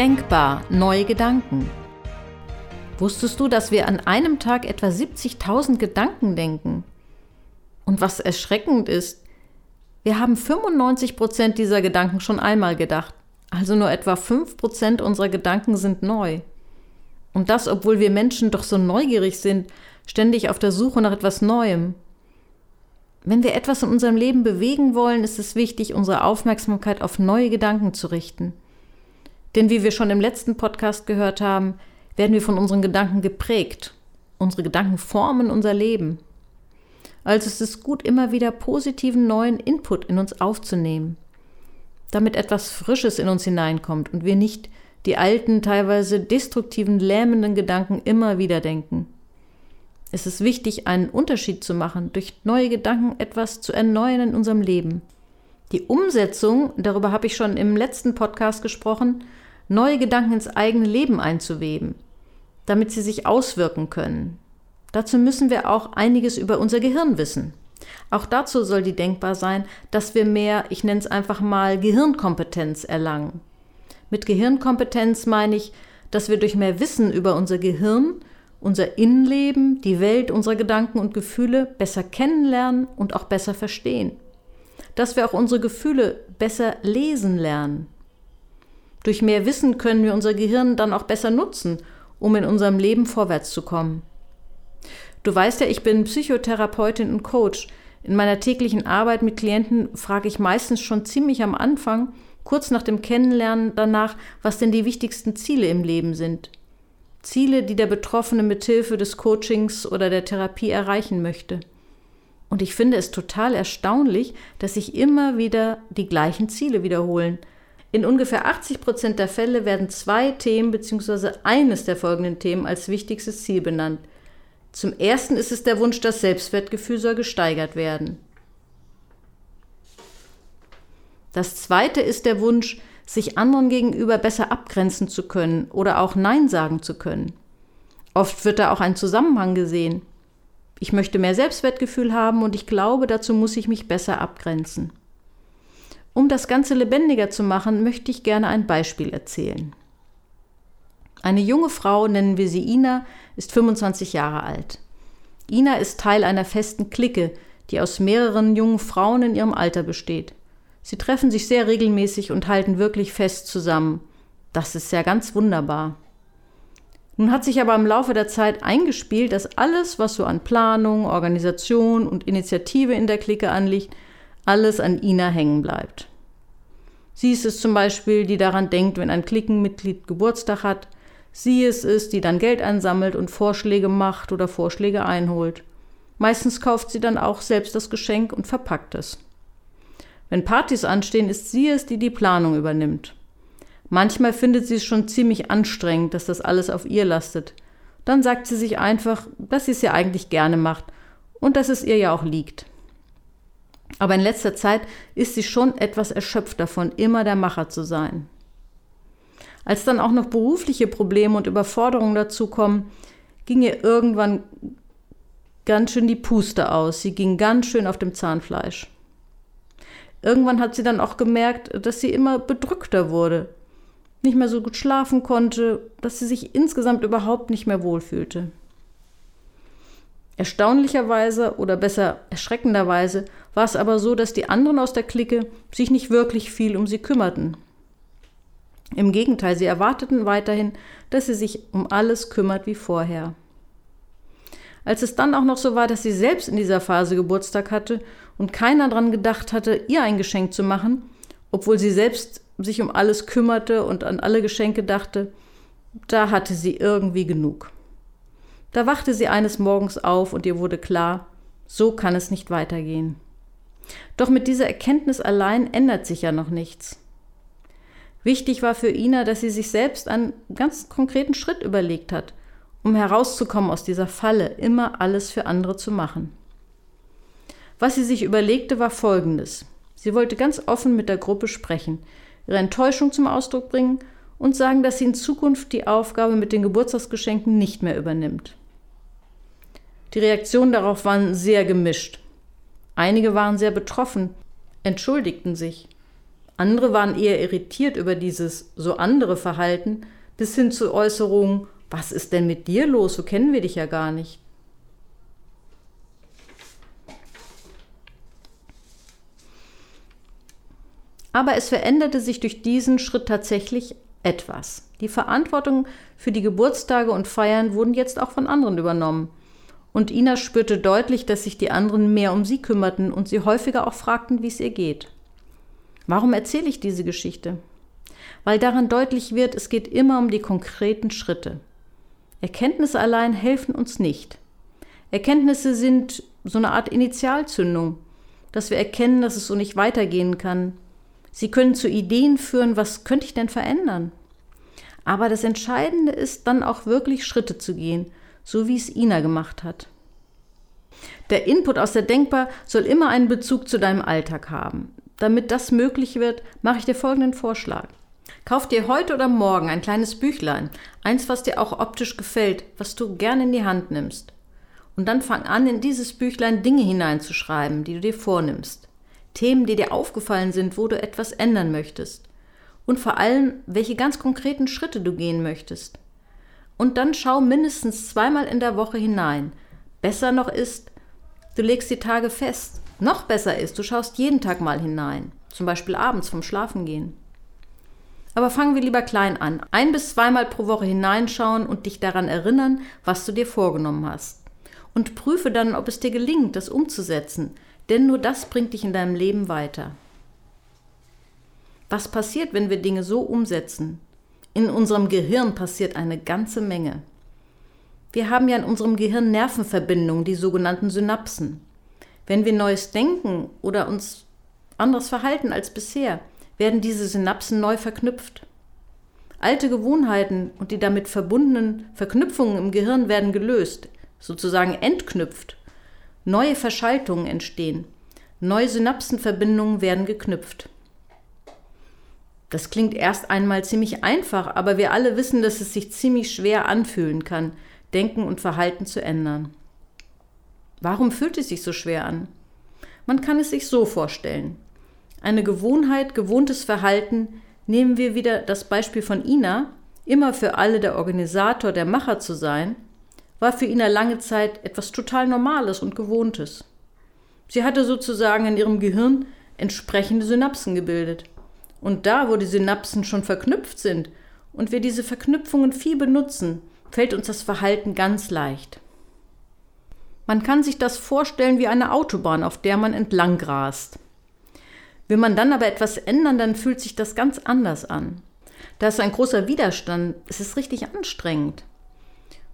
Denkbar neue Gedanken. Wusstest du, dass wir an einem Tag etwa 70.000 Gedanken denken? Und was erschreckend ist, wir haben 95 Prozent dieser Gedanken schon einmal gedacht. Also nur etwa 5 Prozent unserer Gedanken sind neu. Und das, obwohl wir Menschen doch so neugierig sind, ständig auf der Suche nach etwas Neuem. Wenn wir etwas in unserem Leben bewegen wollen, ist es wichtig, unsere Aufmerksamkeit auf neue Gedanken zu richten. Denn wie wir schon im letzten Podcast gehört haben, werden wir von unseren Gedanken geprägt. Unsere Gedanken formen unser Leben. Also ist es gut, immer wieder positiven neuen Input in uns aufzunehmen, damit etwas Frisches in uns hineinkommt und wir nicht die alten, teilweise destruktiven, lähmenden Gedanken immer wieder denken. Es ist wichtig, einen Unterschied zu machen, durch neue Gedanken etwas zu erneuern in unserem Leben. Die Umsetzung, darüber habe ich schon im letzten Podcast gesprochen, neue Gedanken ins eigene Leben einzuweben, damit sie sich auswirken können. Dazu müssen wir auch einiges über unser Gehirn wissen. Auch dazu soll die denkbar sein, dass wir mehr, ich nenne es einfach mal, Gehirnkompetenz erlangen. Mit Gehirnkompetenz meine ich, dass wir durch mehr Wissen über unser Gehirn, unser Innenleben, die Welt unserer Gedanken und Gefühle besser kennenlernen und auch besser verstehen. Dass wir auch unsere Gefühle besser lesen lernen. Durch mehr Wissen können wir unser Gehirn dann auch besser nutzen, um in unserem Leben vorwärts zu kommen. Du weißt ja, ich bin Psychotherapeutin und Coach. In meiner täglichen Arbeit mit Klienten frage ich meistens schon ziemlich am Anfang, kurz nach dem Kennenlernen danach, was denn die wichtigsten Ziele im Leben sind. Ziele, die der Betroffene mithilfe des Coachings oder der Therapie erreichen möchte. Und ich finde es total erstaunlich, dass sich immer wieder die gleichen Ziele wiederholen. In ungefähr 80 Prozent der Fälle werden zwei Themen bzw. eines der folgenden Themen als wichtigstes Ziel benannt. Zum ersten ist es der Wunsch, das Selbstwertgefühl soll gesteigert werden. Das zweite ist der Wunsch, sich anderen gegenüber besser abgrenzen zu können oder auch Nein sagen zu können. Oft wird da auch ein Zusammenhang gesehen. Ich möchte mehr Selbstwertgefühl haben und ich glaube, dazu muss ich mich besser abgrenzen. Um das Ganze lebendiger zu machen, möchte ich gerne ein Beispiel erzählen. Eine junge Frau, nennen wir sie Ina, ist 25 Jahre alt. Ina ist Teil einer festen Clique, die aus mehreren jungen Frauen in ihrem Alter besteht. Sie treffen sich sehr regelmäßig und halten wirklich fest zusammen. Das ist ja ganz wunderbar. Nun hat sich aber im Laufe der Zeit eingespielt, dass alles, was so an Planung, Organisation und Initiative in der Clique anliegt, alles an Ina hängen bleibt. Sie ist es zum Beispiel, die daran denkt, wenn ein Klickenmitglied Geburtstag hat, Sie ist es, die dann Geld einsammelt und Vorschläge macht oder Vorschläge einholt. Meistens kauft sie dann auch selbst das Geschenk und verpackt es. Wenn Partys anstehen, ist sie es, die die Planung übernimmt. Manchmal findet sie es schon ziemlich anstrengend, dass das alles auf ihr lastet. Dann sagt sie sich einfach, dass sie es ja eigentlich gerne macht und dass es ihr ja auch liegt. Aber in letzter Zeit ist sie schon etwas erschöpft davon, immer der Macher zu sein. Als dann auch noch berufliche Probleme und Überforderungen dazukommen, ging ihr irgendwann ganz schön die Puste aus. Sie ging ganz schön auf dem Zahnfleisch. Irgendwann hat sie dann auch gemerkt, dass sie immer bedrückter wurde, nicht mehr so gut schlafen konnte, dass sie sich insgesamt überhaupt nicht mehr wohlfühlte. Erstaunlicherweise oder besser erschreckenderweise war es aber so, dass die anderen aus der Clique sich nicht wirklich viel um sie kümmerten. Im Gegenteil, sie erwarteten weiterhin, dass sie sich um alles kümmert wie vorher. Als es dann auch noch so war, dass sie selbst in dieser Phase Geburtstag hatte und keiner daran gedacht hatte, ihr ein Geschenk zu machen, obwohl sie selbst sich um alles kümmerte und an alle Geschenke dachte, da hatte sie irgendwie genug. Da wachte sie eines Morgens auf und ihr wurde klar, so kann es nicht weitergehen. Doch mit dieser Erkenntnis allein ändert sich ja noch nichts. Wichtig war für Ina, dass sie sich selbst einen ganz konkreten Schritt überlegt hat, um herauszukommen aus dieser Falle, immer alles für andere zu machen. Was sie sich überlegte, war Folgendes. Sie wollte ganz offen mit der Gruppe sprechen, ihre Enttäuschung zum Ausdruck bringen und sagen, dass sie in Zukunft die Aufgabe mit den Geburtstagsgeschenken nicht mehr übernimmt. Die Reaktionen darauf waren sehr gemischt. Einige waren sehr betroffen, entschuldigten sich. Andere waren eher irritiert über dieses so andere Verhalten, bis hin zu Äußerungen, was ist denn mit dir los, so kennen wir dich ja gar nicht. Aber es veränderte sich durch diesen Schritt tatsächlich etwas. Die Verantwortung für die Geburtstage und Feiern wurden jetzt auch von anderen übernommen. Und Ina spürte deutlich, dass sich die anderen mehr um sie kümmerten und sie häufiger auch fragten, wie es ihr geht. Warum erzähle ich diese Geschichte? Weil daran deutlich wird, es geht immer um die konkreten Schritte. Erkenntnisse allein helfen uns nicht. Erkenntnisse sind so eine Art Initialzündung, dass wir erkennen, dass es so nicht weitergehen kann, Sie können zu Ideen führen, was könnte ich denn verändern? Aber das Entscheidende ist dann auch wirklich Schritte zu gehen, so wie es Ina gemacht hat. Der Input aus der Denkbar soll immer einen Bezug zu deinem Alltag haben. Damit das möglich wird, mache ich dir folgenden Vorschlag. Kauf dir heute oder morgen ein kleines Büchlein, eins, was dir auch optisch gefällt, was du gerne in die Hand nimmst. Und dann fang an, in dieses Büchlein Dinge hineinzuschreiben, die du dir vornimmst. Themen, die dir aufgefallen sind, wo du etwas ändern möchtest. Und vor allem, welche ganz konkreten Schritte du gehen möchtest. Und dann schau mindestens zweimal in der Woche hinein. Besser noch ist, du legst die Tage fest. Noch besser ist, du schaust jeden Tag mal hinein. Zum Beispiel abends vom Schlafengehen. Aber fangen wir lieber klein an. Ein bis zweimal pro Woche hineinschauen und dich daran erinnern, was du dir vorgenommen hast. Und prüfe dann, ob es dir gelingt, das umzusetzen, denn nur das bringt dich in deinem Leben weiter. Was passiert, wenn wir Dinge so umsetzen? In unserem Gehirn passiert eine ganze Menge. Wir haben ja in unserem Gehirn Nervenverbindungen, die sogenannten Synapsen. Wenn wir Neues denken oder uns anders verhalten als bisher, werden diese Synapsen neu verknüpft. Alte Gewohnheiten und die damit verbundenen Verknüpfungen im Gehirn werden gelöst, sozusagen entknüpft Neue Verschaltungen entstehen. Neue Synapsenverbindungen werden geknüpft. Das klingt erst einmal ziemlich einfach, aber wir alle wissen, dass es sich ziemlich schwer anfühlen kann, Denken und Verhalten zu ändern. Warum fühlt es sich so schwer an? Man kann es sich so vorstellen. Eine Gewohnheit, gewohntes Verhalten, nehmen wir wieder das Beispiel von Ina, immer für alle der Organisator, der Macher zu sein, war für Ina lange Zeit etwas total Normales und Gewohntes. Sie hatte sozusagen in ihrem Gehirn entsprechende Synapsen gebildet. Und da, wo die Synapsen schon verknüpft sind und wir diese Verknüpfungen viel benutzen, fällt uns das Verhalten ganz leicht. Man kann sich das vorstellen wie eine Autobahn, auf der man entlang grast. Will man dann aber etwas ändern, dann fühlt sich das ganz anders an. Da ist ein großer Widerstand, es ist richtig anstrengend.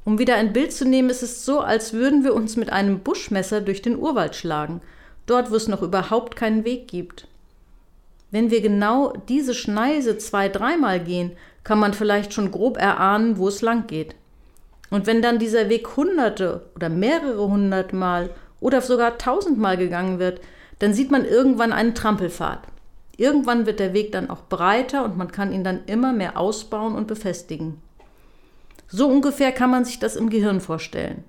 Um wieder ein Bild zu nehmen, ist es so, als würden wir uns mit einem Buschmesser durch den Urwald schlagen, dort wo es noch überhaupt keinen Weg gibt. Wenn wir genau diese Schneise zwei, dreimal gehen, kann man vielleicht schon grob erahnen, wo es lang geht. Und wenn dann dieser Weg hunderte oder mehrere hundert Mal oder sogar tausendmal gegangen wird, dann sieht man irgendwann einen Trampelpfad. Irgendwann wird der Weg dann auch breiter und man kann ihn dann immer mehr ausbauen und befestigen. So ungefähr kann man sich das im Gehirn vorstellen.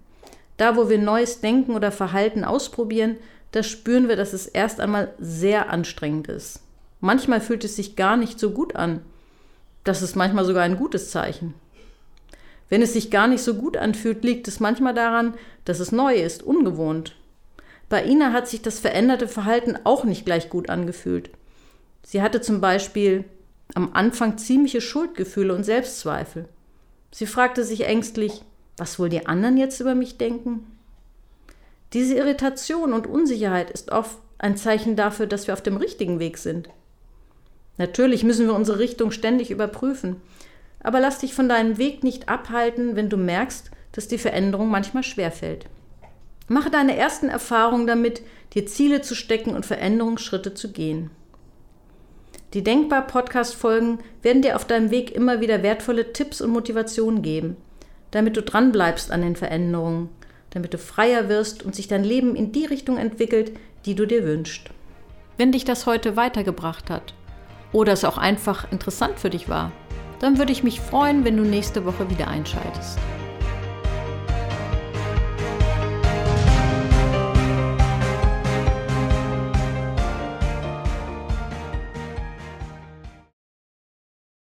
Da, wo wir neues Denken oder Verhalten ausprobieren, da spüren wir, dass es erst einmal sehr anstrengend ist. Manchmal fühlt es sich gar nicht so gut an. Das ist manchmal sogar ein gutes Zeichen. Wenn es sich gar nicht so gut anfühlt, liegt es manchmal daran, dass es neu ist, ungewohnt. Bei Ina hat sich das veränderte Verhalten auch nicht gleich gut angefühlt. Sie hatte zum Beispiel am Anfang ziemliche Schuldgefühle und Selbstzweifel. Sie fragte sich ängstlich, was wohl die anderen jetzt über mich denken? Diese Irritation und Unsicherheit ist oft ein Zeichen dafür, dass wir auf dem richtigen Weg sind. Natürlich müssen wir unsere Richtung ständig überprüfen, aber lass dich von deinem Weg nicht abhalten, wenn du merkst, dass die Veränderung manchmal schwerfällt. Mache deine ersten Erfahrungen damit, dir Ziele zu stecken und Veränderungsschritte zu gehen. Die Denkbar-Podcast-Folgen werden dir auf deinem Weg immer wieder wertvolle Tipps und Motivationen geben, damit du dranbleibst an den Veränderungen, damit du freier wirst und sich dein Leben in die Richtung entwickelt, die du dir wünschst. Wenn dich das heute weitergebracht hat oder es auch einfach interessant für dich war, dann würde ich mich freuen, wenn du nächste Woche wieder einschaltest.